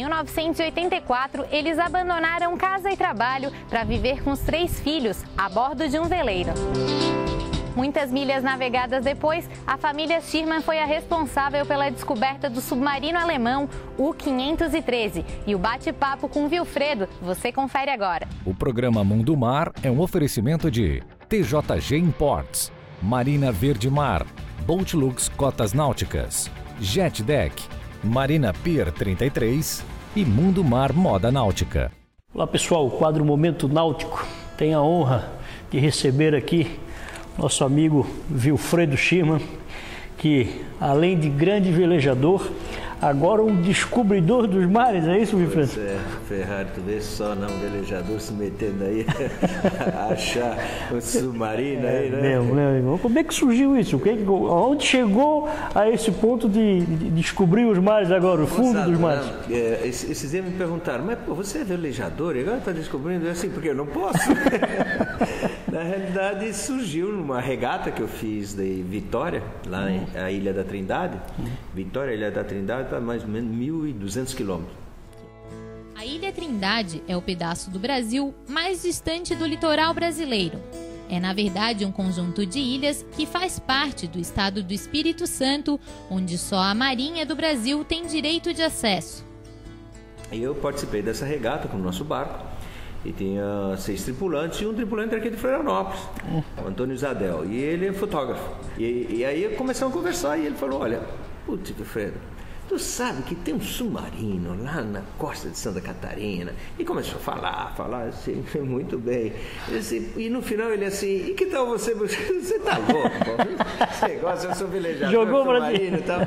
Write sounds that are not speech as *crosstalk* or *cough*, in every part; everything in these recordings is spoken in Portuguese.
1984, eles abandonaram casa e trabalho para viver com os três filhos a bordo de um veleiro. Muitas milhas navegadas depois, a família Schirman foi a responsável pela descoberta do submarino alemão U-513. E o bate-papo com Vilfredo você confere agora. O programa Mundo Mar é um oferecimento de TJG Imports, Marina Verde Mar, Boatlux Cotas Náuticas, Jet Deck, Marina Pier 33 e Mundo Mar Moda Náutica. Olá pessoal, o quadro Momento Náutico tem a honra de receber aqui nosso amigo Vilfredo Schirman, que além de grande velejador, agora um descobridor dos mares, é isso? Pois é, Ferrari, tu vê só não, um velejador se metendo aí, *laughs* achar o submarino é, aí, né? Mesmo, né, irmão? Como é que surgiu isso? Onde chegou a esse ponto de, de descobrir os mares agora, o fundo dos mares? não, é, esses dias me perguntaram, mas pô, você é velejador e agora está descobrindo assim, porque eu não posso. *laughs* Na realidade, surgiu numa regata que eu fiz de Vitória, lá em a Ilha da Trindade. Vitória, Ilha da Trindade, está mais ou menos 1.200 quilômetros. A Ilha Trindade é o pedaço do Brasil mais distante do litoral brasileiro. É, na verdade, um conjunto de ilhas que faz parte do estado do Espírito Santo, onde só a Marinha do Brasil tem direito de acesso. Eu participei dessa regata com o nosso barco. E tinha seis tripulantes e um tripulante aqui de Florianópolis, o Antônio Isadel. E ele é fotógrafo. E, e aí começamos a conversar e ele falou: Olha, putz, Fredo, tu sabe que tem um submarino lá na costa de Santa Catarina. E começou a falar, falar assim, *laughs* muito bem. E, assim, e no final ele assim: E que tal você? *laughs* Você tá louco? Esse negócio, eu sou velejador, Jogou submarino e tal.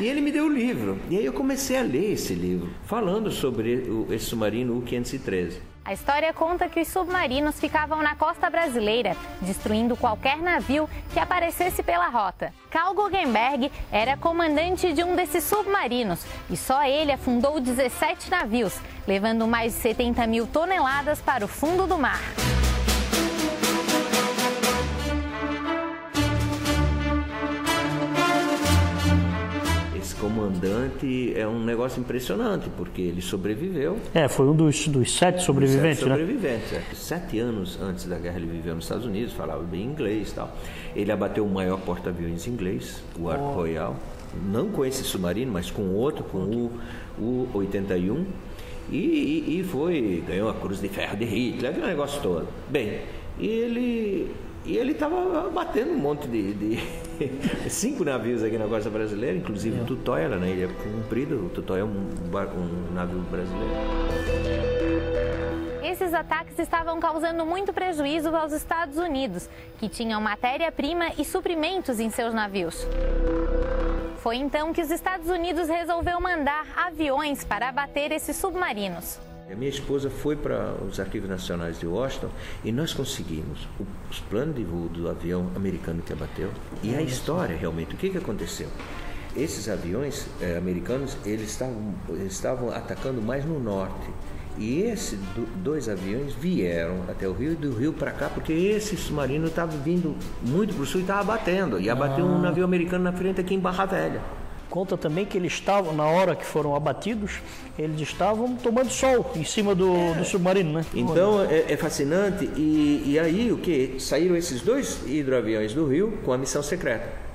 E ele me deu o livro. E aí eu comecei a ler esse livro, falando sobre o- esse submarino U-513. A história conta que os submarinos ficavam na costa brasileira, destruindo qualquer navio que aparecesse pela rota. Carl Guggenberg era comandante de um desses submarinos e só ele afundou 17 navios, levando mais de 70 mil toneladas para o fundo do mar. Comandante é um negócio impressionante, porque ele sobreviveu. É, foi um dos, dos sete sobreviventes, Sete né? sobreviventes, é. Sete anos antes da guerra ele viveu nos Estados Unidos, falava bem inglês e tal. Ele abateu o maior porta-aviões inglês, o Ark Royal. Não com esse submarino, mas com outro, com o U-81. E, e, e foi, ganhou a Cruz de Ferro de Hitler, aquele negócio todo. Bem, e ele e ele estava batendo um monte de, de- *laughs* cinco navios aqui na costa brasileira, inclusive o Tutóia, lá na Ilha Comprida. O Tutóia é um, um navio brasileiro. Esses ataques estavam causando muito prejuízo aos Estados Unidos, que tinham matéria-prima e suprimentos em seus navios. Foi então que os Estados Unidos resolveu mandar aviões para abater esses submarinos. A minha esposa foi para os arquivos nacionais de Washington e nós conseguimos o- os planos de voo do avião americano que abateu e a história realmente, o que, que aconteceu? Esses aviões eh, americanos, eles estavam, eles estavam atacando mais no norte. E esses do- dois aviões vieram até o Rio e do Rio para cá, porque esse submarino estava vindo muito para o sul e estava batendo. E abateu um navio americano na frente aqui em Barra Velha. Conta também que eles estavam, na hora que foram abatidos, eles estavam tomando sol em cima do, do submarino, né? Então é, é fascinante e, e aí o que saíram esses dois hidroaviões do Rio com a missão secreta.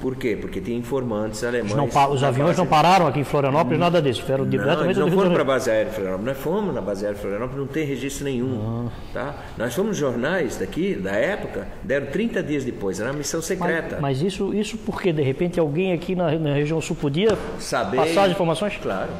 Por quê? Porque tinha informantes alemães. Não os aviões não pararam aqui em Florianópolis, nada disso. Não, diretamente não Rio foram para a base aérea de Florianópolis. Nós fomos na base aérea de Florianópolis, não tem registro nenhum. Tá? Nós fomos jornais daqui, da época, deram 30 dias depois, era uma missão secreta. Mas isso, isso porque de repente alguém aqui na, na região sul podia Saber. passar as informações? Claro.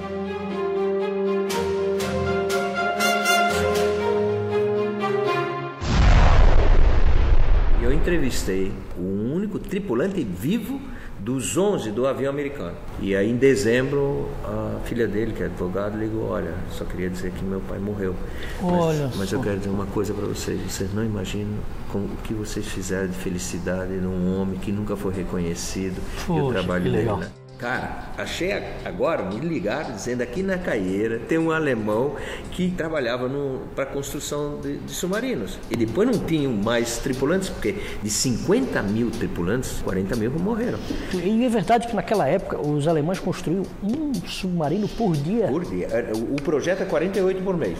Eu entrevistei o único tripulante vivo dos 11 do avião americano. E aí, em dezembro, a filha dele, que é advogado, ligou: Olha, só queria dizer que meu pai morreu. Olha mas, mas eu quero dizer uma coisa para vocês: vocês não imaginam com o que vocês fizeram de felicidade num homem que nunca foi reconhecido e o Poxa, trabalho dele. legal. Né? Cara, achei agora, me ligaram dizendo aqui na Caieira tem um alemão que trabalhava para construção de, de, submarinos. E depois não tinham mais tripulantes, porque de 50 mil tripulantes, 40 mil morreram. E é verdade que naquela época os alemães construíam um submarino por dia? Por dia. É, o projeto é 48 por mês.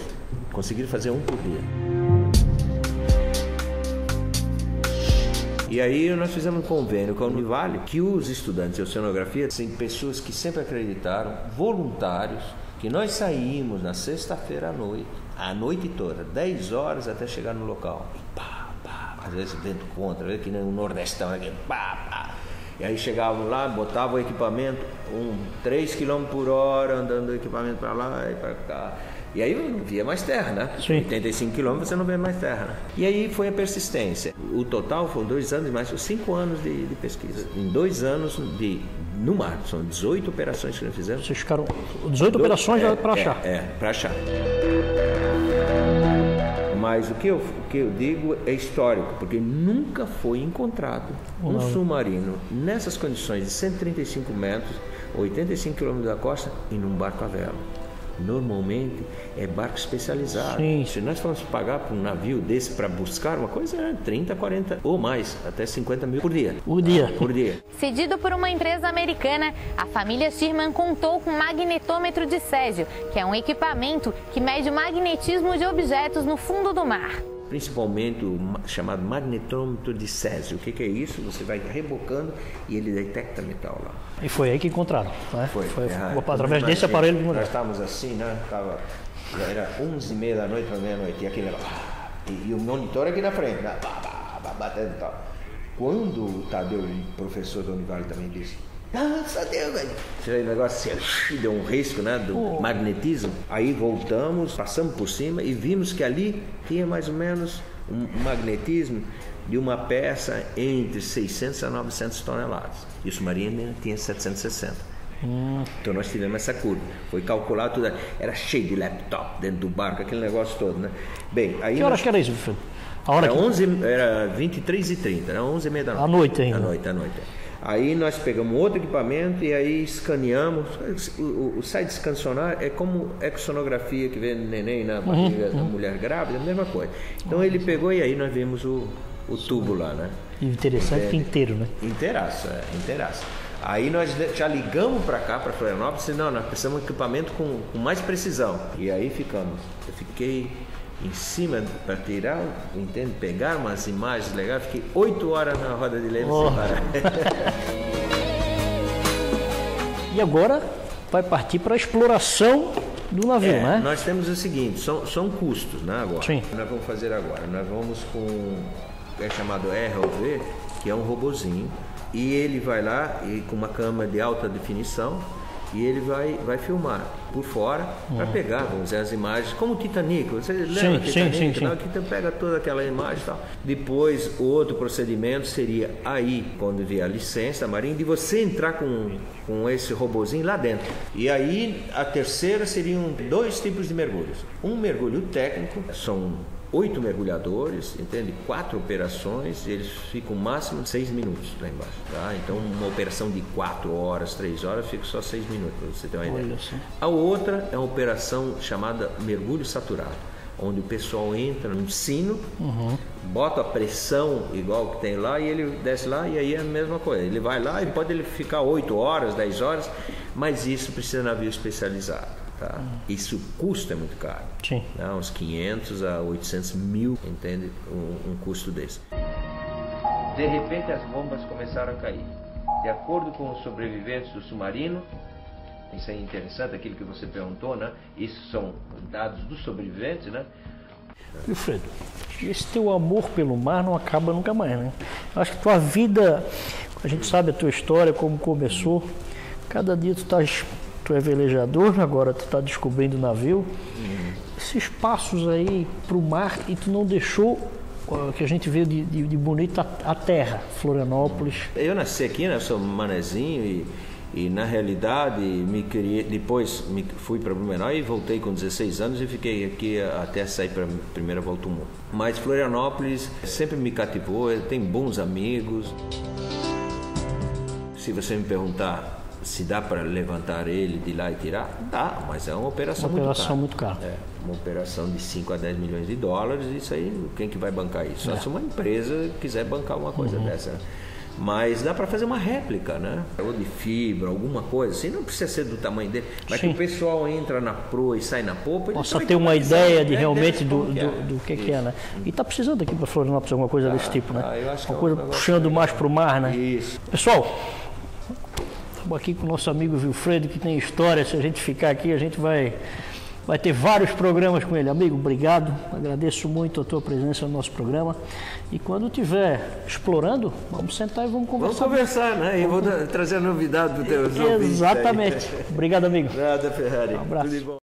Conseguiram fazer um por dia. E aí nós fizemos um convênio com a Univale que os estudantes de oceanografia são pessoas que sempre acreditaram, voluntários, que nós saímos na sexta-feira à noite, a noite toda, 10 horas até chegar no local. Pá, pá, às vezes vento contra, que nem o Nordestão, aqui, pá, pá. E aí chegavam lá, botavam o equipamento, um, 3 km por hora, andando o equipamento para lá e para cá. E aí não via mais terra, né? Sim. 85 quilômetros você não vê mais terra. Né? E aí foi a persistência. O total foram dois anos, mais cinco anos de, de, pesquisa. Em dois anos de no mar, são 18 operações que nós fizemos. Vocês ficaram 18 operações é, para achar? É, é para achar. Mas o que, eu, o que eu digo é histórico, porque nunca foi encontrado um submarino nessas condições de 135 metros, 85 quilômetros da costa, e num barco a vela normalmente é barco especializado. Sim. Se nós formos pagar para um navio desse para buscar uma coisa, é 30, 40 ou mais, até 50 mil por dia. Por dia. Por dia. Cedido por uma empresa americana, a família Sherman contou com magnetômetro de césio, que é um equipamento que mede o magnetismo de objetos no fundo do mar principalmente o chamado magnetômetro de Césio. O que, que, é isso? Você vai rebocando e ele detecta metal lá. E foi aí que encontraram, né? Foi. foi é, através desse aparelho de Nós estávamos assim, né? Tava, já era 11 e meia da noite para meia-noite e aquele e, e, o monitor aqui na frente, né? batendo e tal. Quando o Tadeu, o professor da Univale também disse nossa ah, Deus, velho. Tirei o negócio assim, deu um risco, né? Do oh. magnetismo. Aí voltamos, passamos por cima e vimos que ali tinha mais ou menos um magnetismo de uma peça entre 600 a 900 toneladas. E o submarino tinha 760. Hum. Então nós tivemos essa curva. Foi calculado tudo. Era cheio de laptop dentro do barco, aquele negócio todo, né? Bem, aí. Que horas nós... que era isso, Fred? A hora era, que... 11, era 23 e 30, era 11 e meia da noite. À noite ainda. À noite, à noite. Aí nós pegamos outro equipamento e aí escaneamos. O, o site escansionar é como exonografia que vê neném na uhum, barriga uhum, da mulher grávida, a mesma coisa. Então ele pegou e aí nós vimos o, o tubo lá, né? Interessante é, inteiro, né? Inteiraço, é, inteiraço. Aí nós já ligamos para cá, para Florianópolis, e não, nós precisamos de um equipamento com, com mais precisão. E aí ficamos. Eu fiquei em cima para tirar, entende? Pegar umas imagens legais. Fiquei oito horas na roda de leme oh. sem parar. *laughs* e agora vai partir para a exploração do navio, é, né? Nós temos o seguinte, são, são custos, né? Agora, Sim. nós vamos fazer agora. Nós vamos com é chamado ROV, que é um robozinho, e ele vai lá e com uma câmera de alta definição e ele vai, vai filmar por fora para uhum. pegar, vamos dizer, as imagens, como o Titanic. Você lembra sim, Titanic? Sim, sim, sim. Que pega toda aquela imagem e tal. Depois, outro procedimento seria aí, quando vier a licença da Marinha, de você entrar com, com esse robozinho lá dentro. E aí, a terceira seriam dois tipos de mergulhos. Um mergulho técnico, são oito mergulhadores, entende? Quatro operações, eles ficam máximo de seis minutos lá embaixo, tá? Então uma operação de quatro horas, três horas, fica só seis minutos, para você ter uma ideia. A outra é uma operação chamada mergulho saturado, onde o pessoal entra num sino, uhum. bota a pressão igual que tem lá e ele desce lá e aí é a mesma coisa. Ele vai lá e pode ele ficar oito horas, dez horas, mas isso precisa de navio especializado. Tá? Isso custa muito caro. Sim. Né? Uns 500 a 800 mil, entende? Um, um custo desse. De repente as bombas começaram a cair. De acordo com os sobreviventes do submarino, isso é interessante, aquilo que você perguntou, né? Isso são dados dos sobreviventes, né? Wilfredo, esse teu amor pelo mar não acaba nunca mais, né? Acho que tua vida, a gente sabe a tua história, como começou, cada dia tu estás tu é velejador, agora tu está descobrindo navio. Esses passos aí para o mar e tu não deixou que a gente vê de, de, de bonito a, terra, Florianópolis. Eu nasci aqui, né? Sou manezinho e, e na realidade me criei, depois me, fui para Blumenau e voltei com 16 anos e fiquei aqui até sair para primeira volta ao mundo. Mas Florianópolis sempre me cativou, tem bons amigos. Se você me perguntar Se dá para levantar ele de lá e tirar? Dá, mas é uma operação, Uma muito operação cara. muito cara. É, uma operação de 5 a 10 milhões de dólares, isso aí, quem que vai bancar isso? É. Só se uma empresa quiser bancar uma coisa Uhum. dessa. né? Mas dá para fazer uma réplica, né? Ou de fibra, alguma coisa assim, não precisa ser do tamanho dele. Mas Sim. que o pessoal entra na proa e sai na popa. Possa também ter uma ideia de né, realmente do, que é. do, do que, que é, né? E está precisando aqui para Florianópolis alguma coisa desse tipo, né? ah, uma é coisa puxando mais para o mar, né? Isso. Pessoal, estamos aqui com o nosso amigo Wilfredo, que tem história. Se a gente ficar aqui, a gente vai, vai ter vários programas com ele. Amigo, obrigado. Agradeço muito a tua presença no nosso programa. E quando estiver explorando, vamos sentar e vamos Vamos conversar. conversar, né? E vou trazer a novidade para os teus ouvintes aí. Exatamente. Obrigado, amigo. Nada, Ferrari. Um abraço. Tudo de bom.